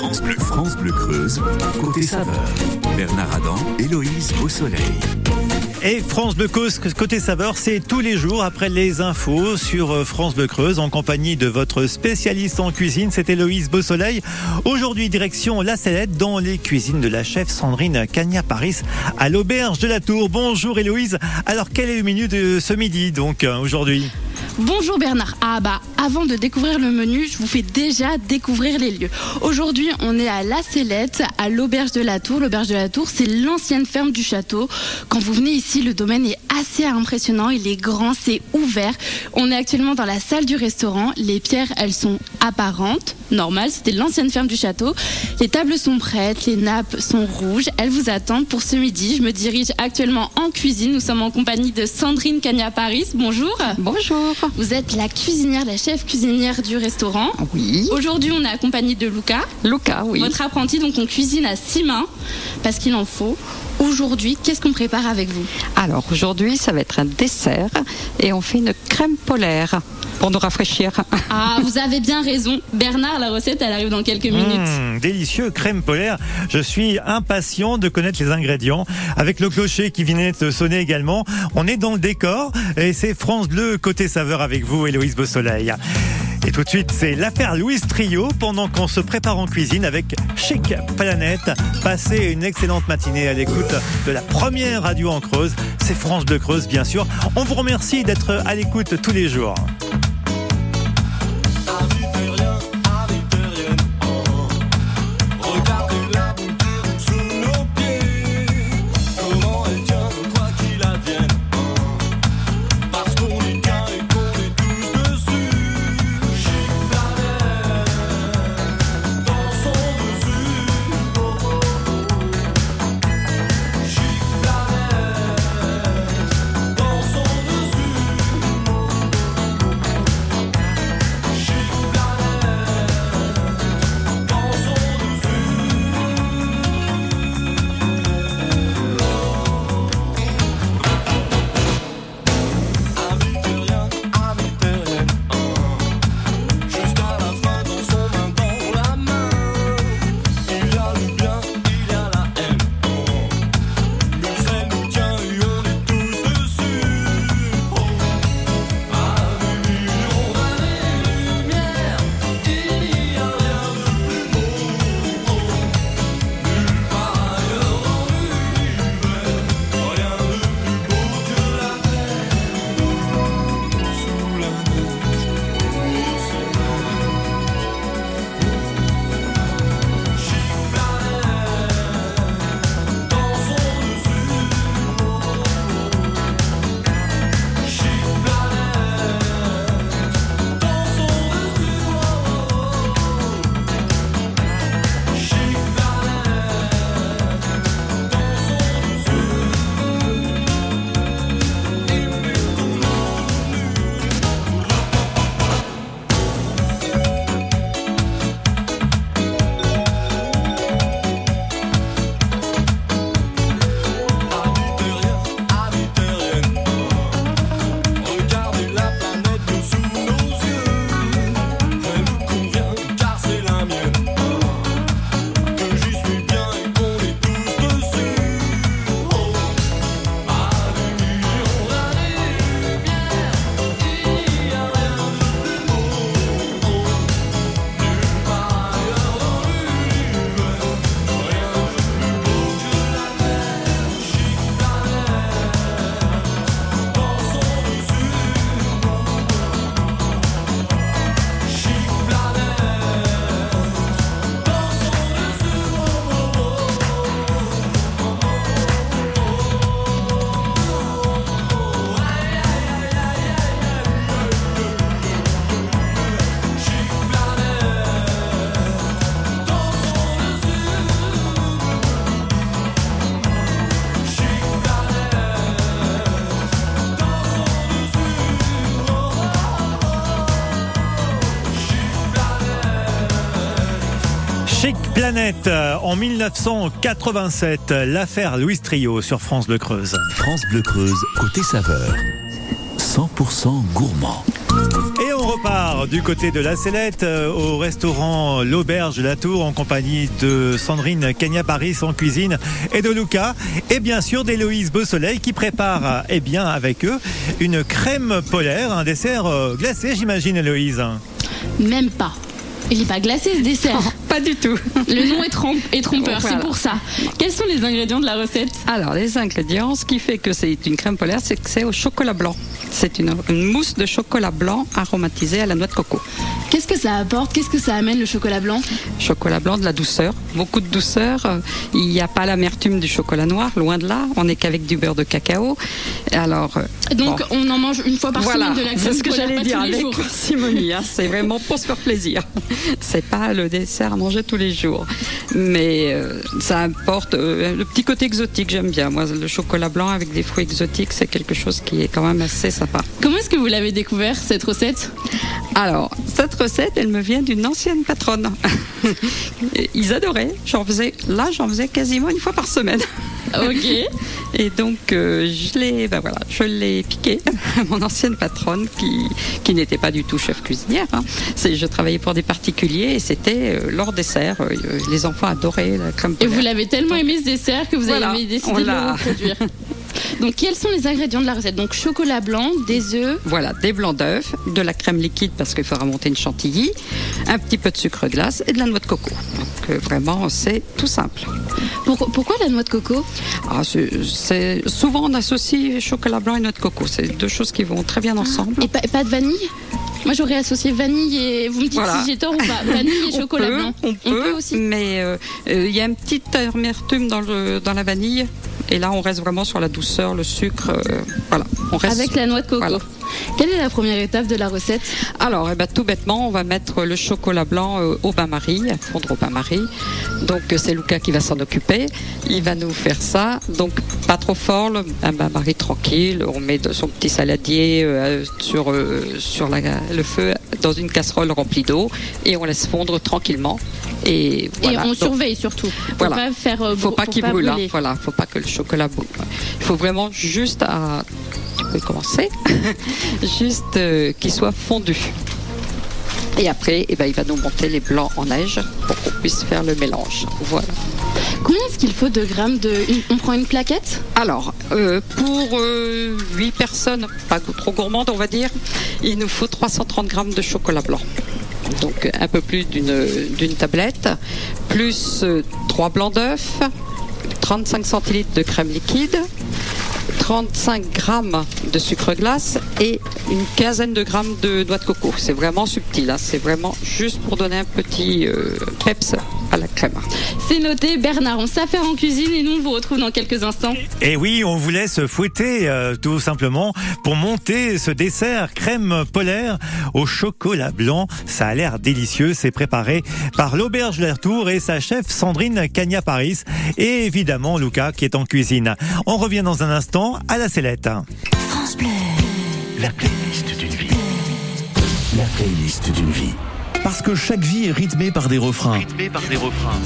France Bleu, France Bleu Creuse, côté saveur. Bernard Adam, Héloïse Beausoleil. Et France Bleu Creuse, côté saveur, c'est tous les jours après les infos sur euh, France Bleu Creuse en compagnie de votre spécialiste en cuisine, c'est Héloïse Beausoleil. Aujourd'hui, direction La Sellette dans les cuisines de la chef Sandrine Cagna-Paris à l'auberge de la Tour. Bonjour Héloïse. Alors, quel est le menu de ce midi donc euh, aujourd'hui? Bonjour Bernard. Ah bah avant de découvrir le menu, je vous fais déjà découvrir les lieux. Aujourd'hui, on est à La Sellette, à l'auberge de la Tour. L'auberge de la Tour, c'est l'ancienne ferme du château. Quand vous venez ici, le domaine est assez impressionnant, il est grand, c'est ouvert. On est actuellement dans la salle du restaurant. Les pierres, elles sont apparentes, normales, c'était l'ancienne ferme du château. Les tables sont prêtes, les nappes sont rouges, elles vous attendent pour ce midi. Je me dirige actuellement en cuisine. Nous sommes en compagnie de Sandrine Cagna-Paris. Bonjour. Bonjour. Vous êtes la cuisinière, la chef cuisinière du restaurant. Oui. Aujourd'hui, on est accompagné de Luca. Luca, oui. Votre apprenti, donc on cuisine à six mains parce qu'il en faut. Aujourd'hui, qu'est-ce qu'on prépare avec vous Alors aujourd'hui, ça va être un dessert et on fait une crème polaire pour nous rafraîchir. Ah, vous avez bien raison. Bernard, la recette, elle arrive dans quelques minutes. Mmh, délicieux, crème polaire. Je suis impatient de connaître les ingrédients. Avec le clocher qui venait de sonner également, on est dans le décor et c'est France Bleu côté saveur avec vous, Héloïse Beausoleil. Et tout de suite, c'est l'affaire Louise Trio pendant qu'on se prépare en cuisine avec Chic Planète. Passez une excellente matinée à l'écoute de la première radio en Creuse. C'est France Bleu Creuse, bien sûr. On vous remercie d'être à l'écoute tous les jours. Planète en 1987, l'affaire Louis Trio sur France Bleu Creuse. France Bleu Creuse, côté saveur, 100% gourmand. Et on repart du côté de la Sellette euh, au restaurant L'Auberge de la Tour en compagnie de Sandrine Kenya Paris en cuisine et de Lucas et bien sûr d'Héloïse Beausoleil qui prépare eh bien avec eux une crème polaire, un dessert euh, glacé j'imagine Héloïse. Même pas. Il n'est pas glacé ce dessert. Pas du tout. Le nom est, trom- est trompeur, Voilà. c'est pour ça. Quels sont les ingrédients de la recette? Alors, les ingrédients, ce qui fait que c'est une crème polaire, c'est que c'est au chocolat blanc. C'est une, une mousse de chocolat blanc aromatisée à la noix de coco. Qu'est-ce que ça apporte? Qu'est-ce que ça amène le chocolat blanc? Chocolat blanc, de la douceur, beaucoup de douceur. Euh, Il n'y a pas l'amertume du chocolat noir, loin de là. On n'est qu'avec du beurre de cacao. Alors, euh, Donc bon. on en mange une fois par voilà, semaine de la crème c'est ce que j'allais dire avec parcimonie. hein. C'est vraiment pour se faire plaisir. C'est pas le dessert à manger tous les jours, mais euh, ça apporte euh, le petit côté exotique. J'aime bien. Moi, le chocolat blanc avec des fruits exotiques, c'est quelque chose qui est quand même assez sympa. Comment est-ce que vous l'avez découvert cette recette? Alors, cette recette, elle me vient d'une ancienne patronne. Ils adoraient. J'en faisais, là, j'en faisais quasiment une fois par semaine. Ok. Et donc, euh, je l'ai, ben voilà, je l'ai piqué à mon ancienne patronne qui, qui n'était pas du tout chef cuisinière. hein. C'est, je travaillais pour des particuliers et c'était euh, leur dessert. Euh, les enfants adoraient la crème Et vous l'avez tellement aimé ce dessert que vous Voilà, avez décidé de le reproduire. Donc quels sont les ingrédients de la recette? Donc chocolat blanc, des œufs, Voilà, des blancs d'œufs, de la crème liquide parce qu'il faudra monter une chantilly, un petit peu de sucre glace et de la noix de coco. Donc euh, vraiment, c'est tout simple. Pour- pourquoi la noix de coco? Ah, c'est, souvent on associe chocolat blanc et noix de coco. C'est deux choses qui vont très bien ensemble. Et pas, pas de vanille? Moi j'aurais associé vanille et vous me dites Voilà. si j'ai tort ou pas. Vanille et chocolat peut, blanc. On peut, aussi. mais euh, euh, il y a une petite amertume dans, le, dans la vanille. Et là, on reste vraiment sur la douceur, le sucre. euh, voilà, on reste. Avec la noix de coco. Voilà. Quelle est la première étape de la recette? Alors, eh ben, tout bêtement, on va mettre le chocolat blanc euh, au bain-marie, à fondre au bain-marie. Donc, euh, c'est Lucas qui va s'en occuper. Il va nous faire ça. Donc, pas trop fort, le- un bain-marie tranquille. On met son petit saladier euh, sur, sur la- le feu dans une casserole remplie d'eau et on laisse fondre tranquillement. Et, voilà. Et on Donc, surveille surtout. Faut Voilà. pas faire. faut pas qu'il brûle, hein. voilà, faut pas que le chocolat brûle. Il faut vraiment juste à, tu peux commencer, juste euh, qu'il soit fondu. Et après, eh ben, il va nous monter les blancs en neige pour qu'on puisse faire le mélange. Voilà. Combien est-ce qu'il faut de grammes de. On prend une plaquette? Alors, euh, pour 8 personnes, pas trop gourmandes, on va dire, il nous faut 330 grammes de chocolat blanc. Donc un peu plus d'une d'une tablette, plus 3 blancs d'œufs, 35 centilitres de crème liquide, 35 grammes de sucre glace et une quinzaine de grammes de noix de coco. C'est vraiment subtil, hein, c'est vraiment juste pour donner un petit euh, peps à la crème. C'est noté, Bernard, on sait faire en cuisine et nous on vous retrouve dans quelques instants. Et oui, on vous laisse fouetter euh, tout simplement pour monter ce dessert crème polaire au chocolat blanc. Ça a l'air délicieux. C'est préparé par l'auberge Lertour et sa chef Sandrine Cagna Paris et évidemment Lucas qui est en cuisine. On revient dans un instant à la sellette. La playlist d'une vie. La playlist d'une vie. Parce que chaque vie est rythmée par des refrains. Rythmée par des refrains.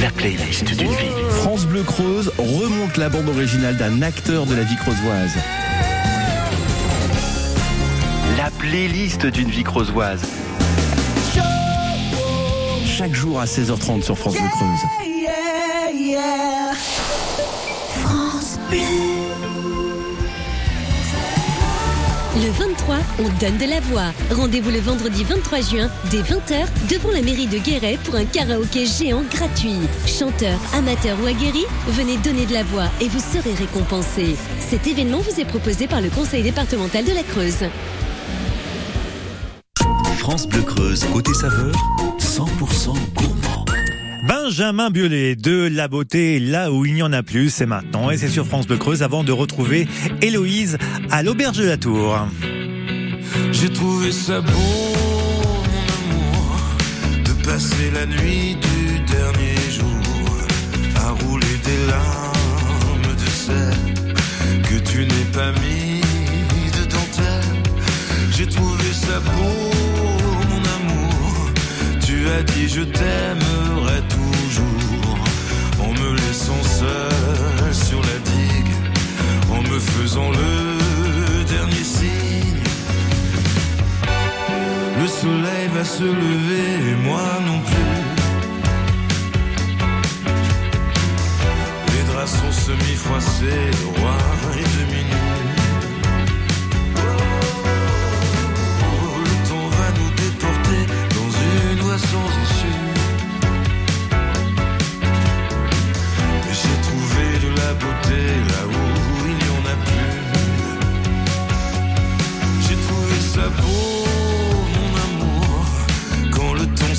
La playlist d'une vie. France Bleu Creuse remonte la bande originale d'un acteur de la vie creusoise. La playlist d'une vie creusoise. Chaque jour à 16h30 sur France Bleu Creuse. Le 23, on donne de la voix. Rendez-vous le vendredi 23 juin, dès 20h, devant la mairie de Guéret pour un karaoké géant gratuit. Chanteurs, amateurs ou aguerris, venez donner de la voix et vous serez récompensés. Cet événement vous est proposé par le conseil départemental de la Creuse. France Bleu Creuse, côté saveur, 100% gourmand. Benjamin Biolay de La Beauté, là où il n'y en a plus, c'est maintenant. Et c'est sur France Bleu Creuse avant de retrouver Héloïse à l'auberge de la Tour. J'ai trouvé ça beau, mon amour, de passer la nuit du dernier jour à rouler des larmes de sel que tu n'es pas mis de dentelle. J'ai trouvé ça beau, mon amour. Tu as dit je t'aimerai laissant seul sur la digue, en me faisant le dernier signe. Le soleil va se lever et moi non plus. Les draps sont semi-froissés, roi est demi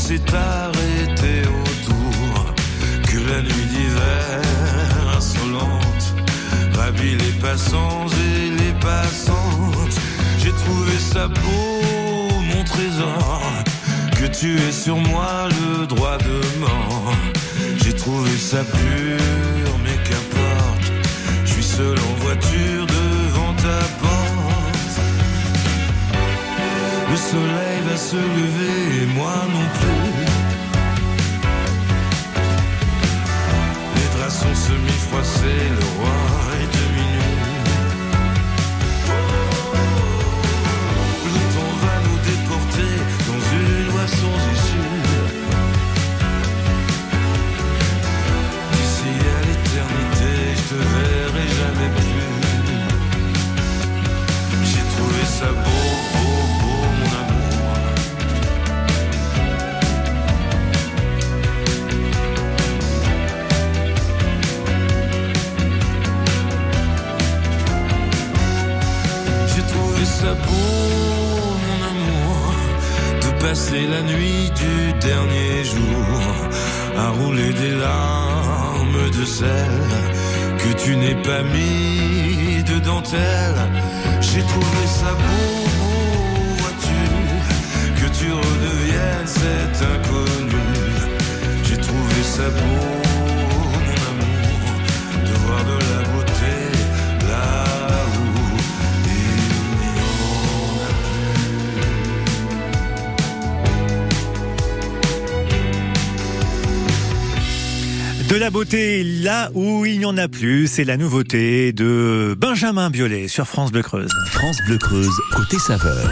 s'est arrêté autour. Que la nuit d'hiver insolente ravit les passants et les passantes. J'ai trouvé ça beau, mon trésor, que tu aies sur moi le droit de mort. J'ai trouvé ça pur, mais qu'importe. Je suis seul en voiture devant ta porte. Le soleil se lever et moi non plus. Les draps sont semi-froissés, le roi est de passer la nuit du dernier jour à rouler des larmes de sel que tu n'es pas mis de dentelle. J'ai trouvé ça beau, la beauté là où il n'y en a plus, c'est la nouveauté de Benjamin Biolay sur France Bleu Creuse. France Bleu Creuse, côté saveur.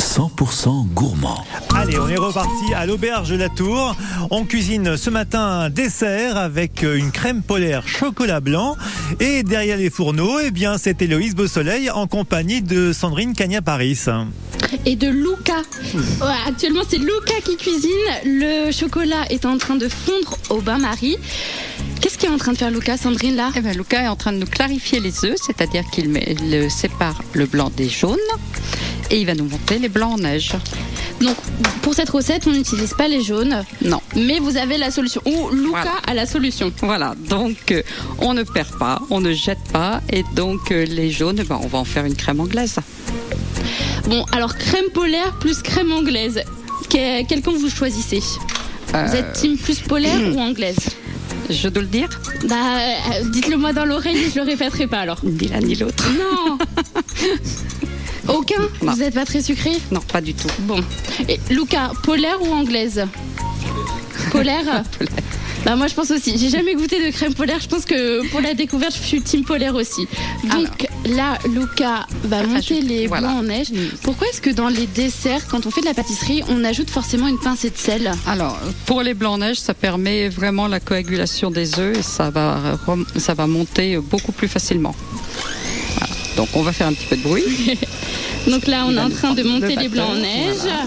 100% gourmand. Allez, on est reparti à l'auberge de la Tour. On cuisine ce matin un dessert avec une crème polaire chocolat blanc. Et derrière les fourneaux, eh bien, c'est Héloïse Beausoleil en compagnie de Sandrine Cagna-Paris. Et de Luca. Ouais, actuellement, c'est Luca qui cuisine. Le chocolat est en train de fondre au bain-marie. Qu'est-ce qu'il est en train de faire Luca, Sandrine, là? Eh ben, Luca est en train de nous clarifier les œufs, c'est-à-dire qu'il le sépare le blanc des jaunes et il va nous monter les blancs en neige. Donc, pour cette recette, on n'utilise pas les jaunes, Non. mais vous avez la solution. Ou Luca Voilà. a la solution. Voilà, donc euh, on ne perd pas, on ne jette pas et donc euh, les jaunes, ben, on va en faire une crème anglaise. Bon, alors crème polaire plus crème anglaise. Que- Quel camp vous choisissez Euh, Vous êtes team plus polaire ou anglaise? Je dois le dire Bah, euh, dites-le moi dans l'oreille, je le répéterai pas alors. Ni l'un ni l'autre. Non Aucun? Non. Vous n'êtes pas très sucré? Non, pas du tout. Bon. Et Luca, polaire ou anglaise? Polaire Bah moi je pense aussi. J'ai jamais goûté de crème polaire. Je pense que pour la découverte, je suis team polaire aussi. Donc là, Luca va monter Rajoute, les voilà. blancs en neige. Pourquoi est-ce que dans les desserts, quand on fait de la pâtisserie, on ajoute forcément une pincée de sel? Alors, pour les blancs en neige, ça permet vraiment la coagulation des œufs et ça va, ça va monter beaucoup plus facilement. Voilà. Donc, on va faire un petit peu de bruit. Donc là, on est en train de monter le les blancs en neige. voilà.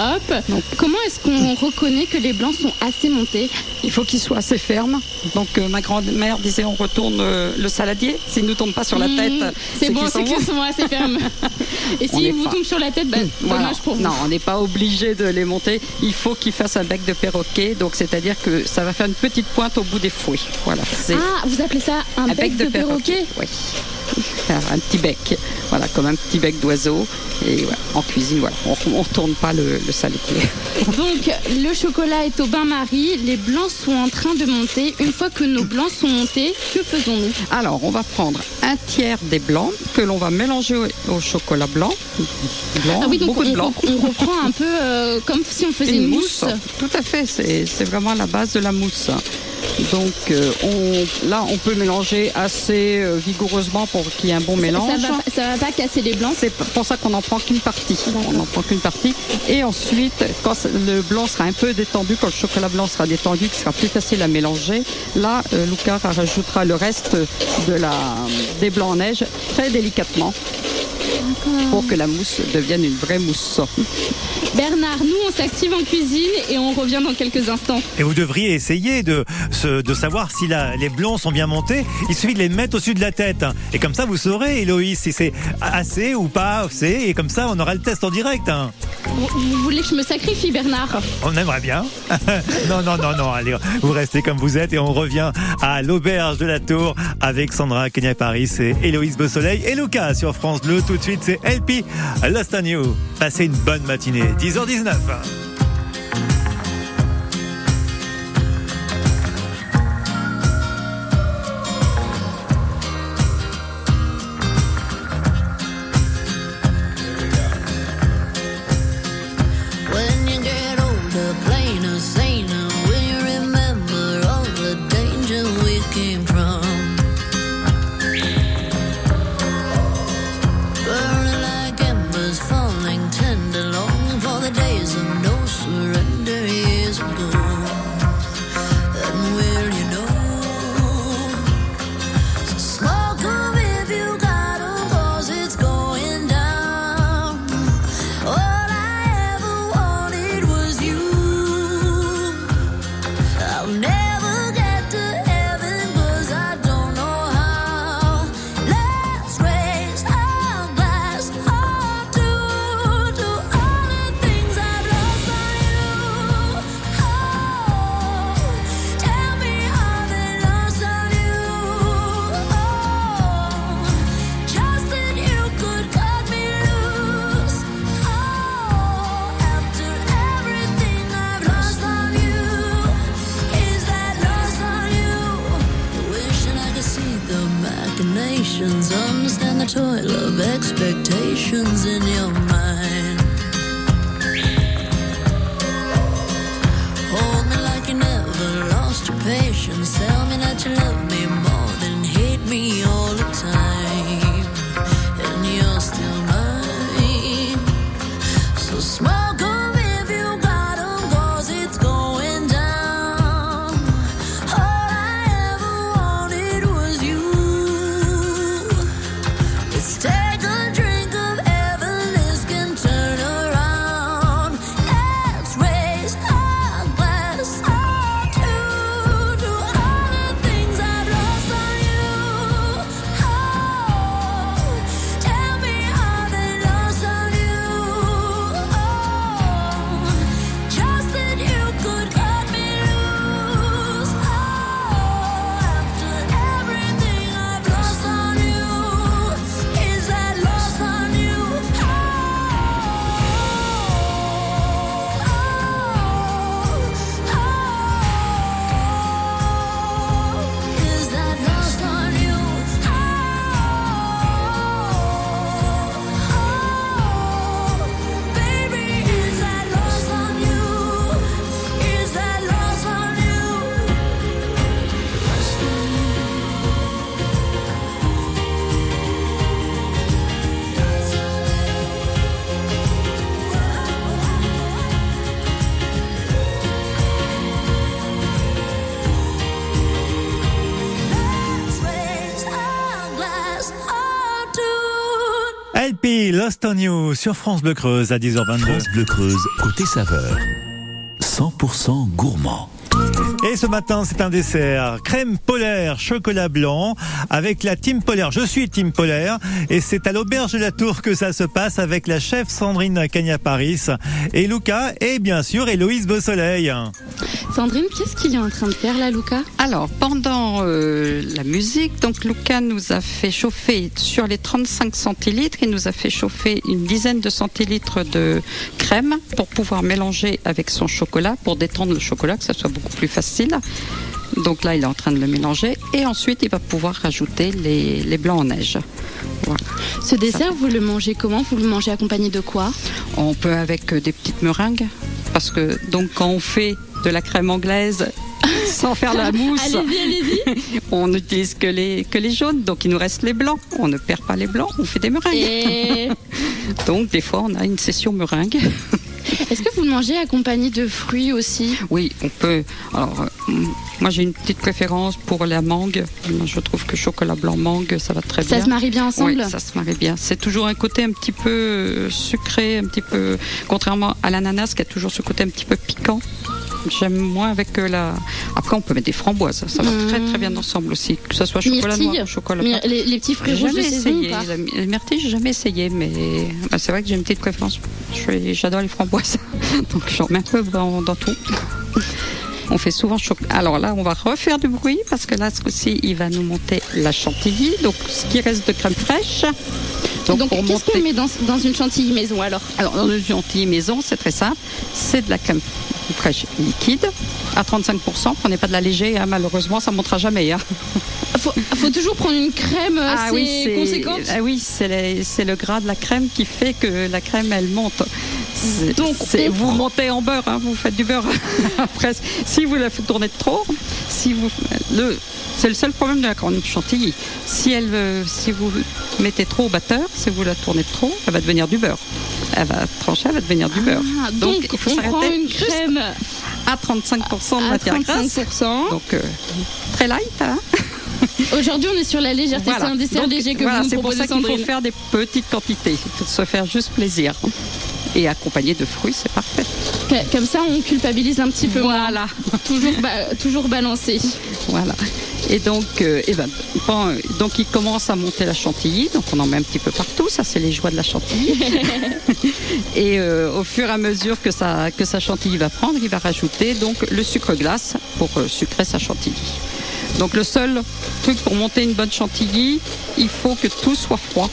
Hop. Comment est-ce qu'on reconnaît que les blancs sont assez montés Il faut qu'ils soient assez fermes. Donc, euh, ma grand-mère disait on retourne euh, le saladier. S'il ne nous tombe pas sur la Mmh, tête, C'est bon, qu'ils c'est sont qu'ils bons. sont assez fermes. Et On s'ils vous pas- tombent sur la tête, bah, Voilà. dommage pour vous. Non, on n'est pas obligé de les monter. Il faut qu'ils fassent un bec de perroquet. Donc, c'est-à-dire que ça va faire une petite pointe au bout des fouets. Voilà. C'est Ah, vous appelez ça un, bec, de, perroquet Oui. Un petit bec. Voilà, comme un petit bec d'oiseau. Et en cuisine, voilà. On ne tourne pas le, le. Donc, le chocolat est au bain-marie, les blancs sont en train de monter. Une fois que nos blancs sont montés, que faisons-nous? Alors, on va prendre un tiers des blancs que l'on va mélanger au, au chocolat blanc. Blanc, Ah oui, donc beaucoup de on, blanc. on reprend un peu euh, comme si on faisait une, mousse. Tout à fait, c'est vraiment la base de la mousse. Donc euh, on, là, on peut mélanger assez euh, vigoureusement pour qu'il y ait un bon mélange. Ça va, ça va pas casser les blancs C'est pour ça qu'on n'en prend qu'une partie. On n'en prend qu'une partie. Et ensuite, quand le blanc sera un peu détendu, quand le chocolat blanc sera détendu, qui sera plus facile à mélanger, là, euh, Luca rajoutera le reste de la, des blancs en neige très délicatement pour que la mousse devienne une vraie mousse. Bernard, nous on s'active en cuisine et on revient dans quelques instants. Et vous devriez essayer de, savoir si la- les blancs sont bien montés. Il suffit de les mettre au-dessus de la tête. Et comme ça, vous saurez, Héloïse, si c'est assez ou pas assez. Et comme ça, on aura le test en direct. hein. Vous, vous voulez que je me sacrifie Bernard? On aimerait bien. non, non, non, non. Allez, vous restez comme vous êtes et on revient à l'auberge de la Tour avec Sandra Kenya Paris et Héloïse Beausoleil et Lucas sur France Bleu. Tout de suite, c'est LP Lost on You. Passez une bonne matinée. 10h19. Machinations, understand the toil On You sur France Bleu Creuse à 10h22. France Bleu Creuse, côté saveur. 100% gourmand. Et ce matin, c'est un dessert crème polaire, chocolat blanc, avec la team polaire. Je suis team polaire, et c'est à l'auberge de la Tour que ça se passe avec la chef Sandrine Cagna-Paris et Luca, et bien sûr Héloïse Beausoleil. Sandrine, qu'est-ce qu'il est en train de faire là, Luca? Alors, pendant euh, la musique, donc Luca nous a fait chauffer sur les 35 centilitres, il nous a fait chauffer une dizaine de centilitres de crème pour pouvoir mélanger avec son chocolat, pour détendre le chocolat, que ça soit beaucoup plus facile. Donc là, il est en train de le mélanger et ensuite, il va pouvoir rajouter les, les blancs en neige. Voilà. Ce dessert, vous le mangez comment? Vous le mangez accompagné de quoi? On peut avec euh, des petites meringues, parce que donc quand on fait de la crème anglaise sans faire la mousse. Allez-y, allez-y. On n'utilise que les, que les jaunes, donc il nous reste les blancs. On ne perd pas les blancs, on fait des meringues. Et Donc des fois, on a une session meringue. Est-ce que vous le mangez accompagné de fruits aussi Oui, on peut. Alors, euh, moi, j'ai une petite préférence pour la mangue. Je trouve que chocolat blanc mangue, ça va très Ça bien. se marie bien ensemble Oui, ça se marie bien. C'est toujours un côté un petit peu sucré, un petit peu. Contrairement à l'ananas qui a toujours ce côté un petit peu piquant. J'aime moins avec euh, la. Après, on peut mettre des framboises. Ça va Mmh. très très bien ensemble aussi. Que ce soit chocolat Myrtille. noir chocolat blanc. les, les petits fruits J'ai rouges de saison essayé. pas La my- la myrtille, j'ai jamais essayé, mais bah, c'est vrai que j'ai une petite préférence. J'adore les framboises, donc j'en mets un peu dans, dans tout. On fait souvent chocolat. Alors là, on va refaire du bruit parce que là, ce coup-ci, il va nous monter la chantilly. Donc, ce qui reste de crème fraîche. Donc, pour qu'est-ce monter- qu'on met dans, dans une chantilly maison alors? Alors, dans une chantilly maison, c'est très simple. C'est de la crème fraîche liquide à 35%. Prenez pas de la léger, hein, malheureusement, ça ne montera jamais. hein. faut, faut toujours prendre une crème Ah assez c'est- conséquente. ah oui, c'est le, gras de la crème qui fait que la crème, elle monte. Donc, c'est- on vous montez en beurre, hein, vous faites du beurre. Après, si vous la faites tourner de trop, si vous, le, c'est le seul problème de la corne chantilly. Si, elle, euh, si vous mettez trop au batteur, si vous la tournez de trop, elle va devenir du beurre. Elle va trancher, elle va devenir du beurre. Ah, donc, il faut on prend s'arrêter une crème à 35% de matière grasse. 35%. Donc, euh, très light. Hein Aujourd'hui, on est sur la légèreté. Voilà. C'est un dessert Donc, léger que voilà, vous nous c'est pour ça qu'il faut faire des petites quantités, Il faut se faire juste plaisir. Et accompagné de fruits, c'est parfait. Comme ça, on culpabilise un petit peu moins. Voilà, Toujours, ba- toujours balancé. voilà. Et donc, euh, eh ben, bon, euh, donc il commence à monter la chantilly, donc on en met un petit peu partout. Ça, c'est les joies de la chantilly. et euh, au fur et à mesure que sa que sa chantilly va prendre, il va rajouter donc le sucre glace pour euh, sucrer sa chantilly. Donc le seul truc pour monter une bonne chantilly, il faut que tout soit froid.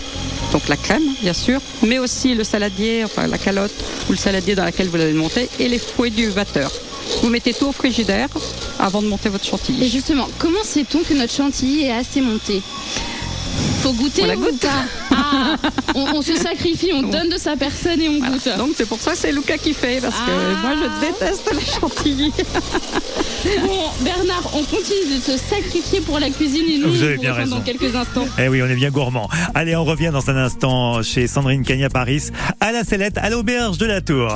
Donc la crème, bien sûr, mais aussi le saladier, enfin la calotte ou le saladier dans laquelle vous allez le monter, et les fouets du batteur. Vous mettez tout au frigidaire avant de monter votre Et chantilly. justement, comment sait-on que notre chantilly est assez monté? Faut goûter On la ou goûte. pas? Ah, on, on se sacrifie, on donne de sa personne et on Voilà. goûte. Donc c'est pour ça que c'est Lucas qui fait, parce que Ah. moi je déteste la chantilly. Bon, Bernard, on continue de se sacrifier pour la cuisine et nous, Vous avez bien raison. dans quelques instants. Eh oui, on est bien gourmand. Allez, on revient dans un instant chez Sandrine Cagna Paris, à la sellette, à l'auberge de la Tour.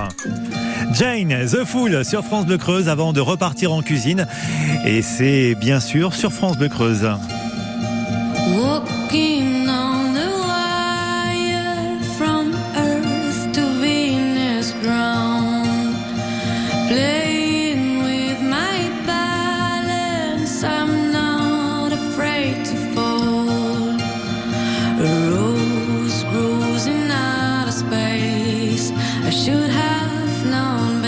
Jane, The Fool sur France Bleu Creuse avant de repartir en cuisine. Et c'est bien sûr sur France Bleu Creuse. Known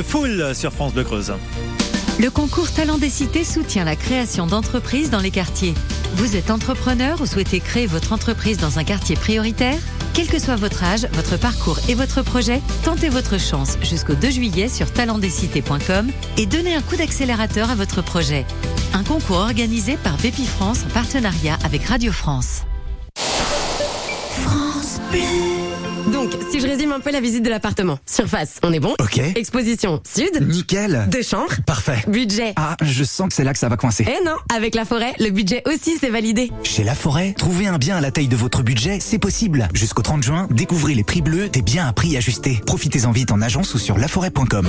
The Fool sur France Bleu Creuse. Le concours Talent des Cités soutient la création d'entreprises dans les quartiers. Vous êtes entrepreneur ou souhaitez créer votre entreprise dans un quartier prioritaire? Quel que soit votre âge, votre parcours et votre projet, tentez votre chance jusqu'au 2 juillet sur talentdescités.com et donnez un coup d'accélérateur à votre projet. Un concours organisé par Bépi France en partenariat avec Radio France. Donc, je résume un peu la visite de l'appartement. Surface, on est bon Ok. Exposition, sud. Nickel. Deux chambres. Parfait. Budget. Ah, je sens que c'est là que ça va coincer. Eh non, avec la forêt, le budget aussi c'est validé. Chez La Forêt, trouver un bien à la taille de votre budget, c'est possible. Jusqu'au 30 juin, découvrez les prix bleus des biens à prix ajustés. Profitez-en vite en agence ou sur laforêt.com.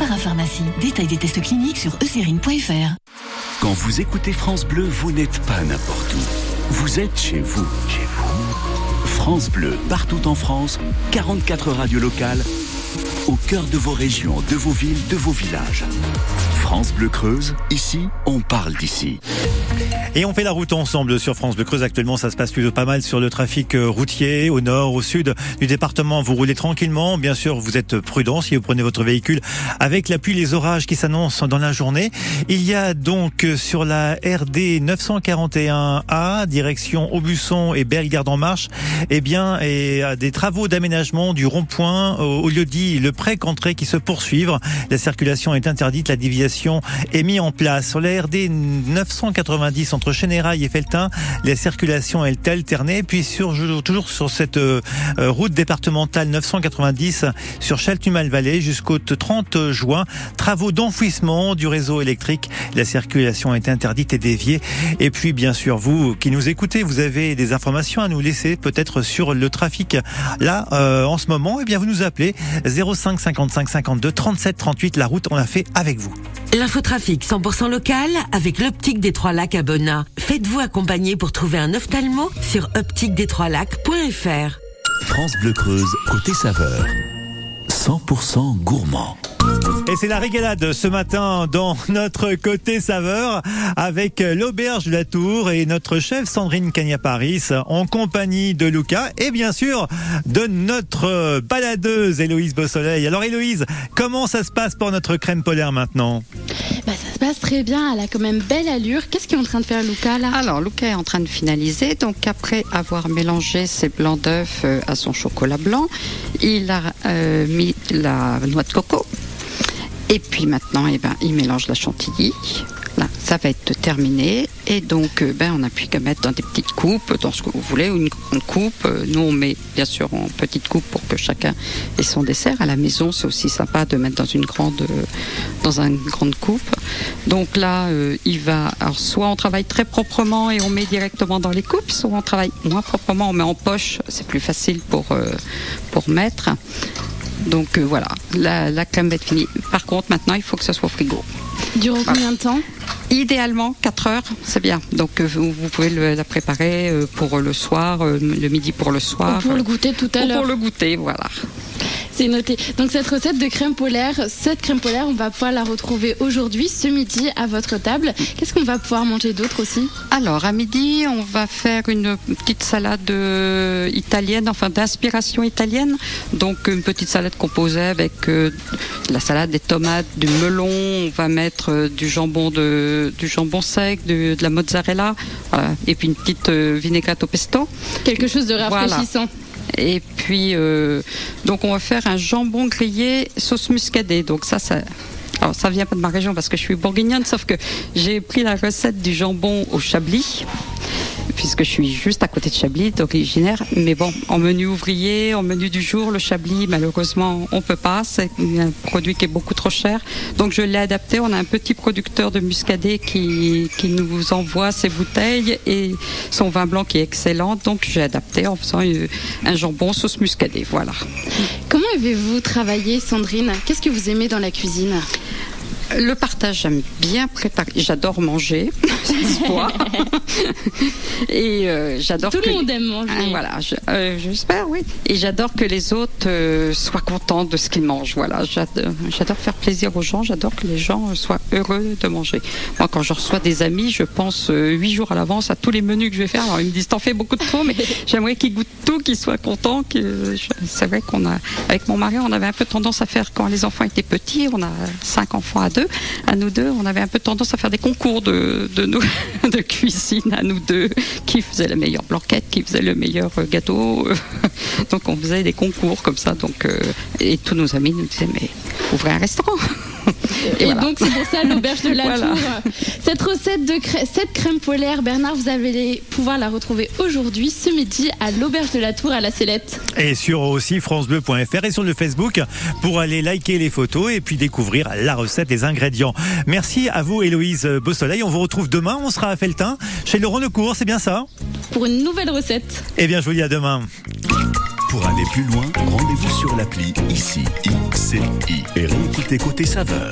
parapharmacie. Détail des tests cliniques sur eucérine.fr. Quand vous écoutez France Bleu, vous n'êtes pas n'importe où. Vous êtes chez vous. Chez vous. France Bleu, partout en France, 44 radios locales, au cœur de vos régions, de vos villes, de vos villages. France Bleu Creuse, ici, on parle d'ici. Et on fait la route ensemble sur France Bleu Creuse. Actuellement, ça se passe plutôt pas mal sur le trafic euh, routier, au nord, au sud du département. Vous roulez tranquillement. Bien sûr, vous êtes prudent si vous prenez votre véhicule avec la pluie, les orages qui s'annoncent dans la journée. Il y a donc euh, sur la RD 941A, direction Aubusson et Bellegarde en Marche, eh bien, et euh, des travaux d'aménagement du rond-point au, lieu dit le pré-contrée qui se poursuivent. La circulation est interdite, la déviation est mise en place. Sur la RD 990 entre Chénérail et Feltin, la circulation est alternée. Puis sur, toujours sur cette euh, euh, route départementale 990 sur Chaltumal-Vallée jusqu'au 30 juin, travaux d'enfouissement du réseau électrique. La circulation est interdite et déviée. Et puis bien sûr, vous qui nous écoutez, vous avez des informations à nous laisser peut-être sur le trafic là euh, en ce moment. Eh bien, vous nous appelez 05 55 52 37 38. La route, on l'a fait avec vous. L'infotrafic 100% local avec l'optique des Trois Lacs à Bonnat. Faites-vous accompagner pour trouver un ophtalmo sur optiquedes-trois-lacs.fr. France Bleu Creuse, côté saveur. 100% gourmand. Et c'est la régalade ce matin dans notre côté saveur avec l'auberge de la Tour et notre chef Sandrine Cagnaparis en compagnie de Lucas et bien sûr de notre baladeuse Héloïse Beausoleil. Alors Héloïse, comment ça se passe pour notre crème polaire maintenant? Bah, Ça se passe très bien, elle a quand même belle allure. Qu'est-ce qu'il est en train de faire Lucas là? Alors Lucas est en train de finaliser. Donc après avoir mélangé ses blancs d'œufs euh, à son chocolat blanc, il a euh, mis la noix de coco. Et puis maintenant, eh ben, il mélange la chantilly. Là, ça va être terminé. Et donc, euh, ben, on n'a plus qu'à mettre dans des petites coupes, dans ce que vous voulez, ou une grande coupe. Euh, Nous, on met bien sûr en petite coupe pour que chacun ait son dessert. À la maison, c'est aussi sympa de mettre dans une grande, euh, dans une grande coupe. Donc là, il va. Alors, soit on travaille très proprement et on met directement dans les coupes, soit on travaille moins proprement, on met en poche. C'est plus facile pour pour mettre. Donc euh, voilà, la, la crème va être finie. Par contre, maintenant, il faut que ça soit au frigo. Dure combien de temps Idéalement, 4 heures, c'est bien. Donc euh, vous, pouvez le- la préparer euh, pour le soir, le midi pour le soir. Ou pour le goûter tout à l'heure. Pour le goûter, voilà. C'est noté. Donc cette recette de crème polaire, cette crème polaire, on va pouvoir la retrouver aujourd'hui, ce midi, à votre table. Qu'est-ce qu'on va pouvoir manger d'autre aussi? Alors, à midi, on va faire une petite salade euh, italienne, enfin d'inspiration italienne. Donc, une petite salade composée avec euh, de la salade, des tomates, du melon. On va mettre euh, du jambon de, du jambon sec, de, de la mozzarella, voilà. et puis une petite euh, vinaigrette au pesto. Quelque chose de rafraîchissant. Et puis, euh, donc, on va faire un jambon grillé sauce muscadée. Donc, ça, ça. Ça vient pas de ma région parce que je suis bourguignonne, sauf que j'ai pris la recette du jambon au chablis. Puisque je suis juste à côté de Chablis, d'originaire. Mais bon, en menu ouvrier, en menu du jour, le Chablis, malheureusement, on peut pas. C'est un produit qui est beaucoup trop cher. Donc je l'ai adapté. On a un petit producteur de muscadet qui, qui nous envoie ses bouteilles et son vin blanc qui est excellent. Donc j'ai adapté en faisant euh, un jambon sauce muscadet. Voilà. Comment avez-vous travaillé, Sandrine? Qu'est-ce que vous aimez dans la cuisine? Le partage, j'aime bien préparer. J'adore manger. Et euh, j'adore. Tout que- le monde aime manger. Ah, voilà, je- euh, j'espère, oui. Et j'adore que les autres euh, soient contents de ce qu'ils mangent. Voilà, j'adore, faire plaisir aux gens. J'adore que les gens euh, soient heureux de manger. Moi, quand je reçois des amis, je pense euh, huit jours à l'avance à tous les menus que je vais faire. Alors ils me disent t'en fais beaucoup de trop, mais j'aimerais qu'ils goûtent tout, qu'ils soient contents. Que c'est vrai qu'on a, avec mon mari, on avait un peu tendance à faire quand les enfants étaient petits. On a cinq enfants à deux, à nous deux. On avait un peu tendance à faire des concours de de, de cuisine à nous deux, qui faisait la meilleure blanquette, qui faisait le meilleur euh, gâteau. donc on faisait des concours comme ça. Donc euh, et tous nos amis nous disaient mais ouvrez un restaurant. Et, voilà. donc c'est pour ça l'auberge de la Voilà. Tour. Cette recette de cette crème polaire, Bernard, vous allez pouvoir la retrouver aujourd'hui, ce midi, à l'auberge de la Tour à la Célette. Et sur aussi francebleu.fr et sur le Facebook pour aller liker les photos et puis découvrir la recette, les ingrédients. Merci à vous Héloïse Beausoleil. On vous retrouve demain. On sera à Feltin chez Laurent Lecourt, c'est bien ça? Pour une nouvelle recette. Eh bien, je vous dis à demain. Pour aller plus loin, rendez-vous sur l'appli ICI, ICI et réécoutez Côté Saveur.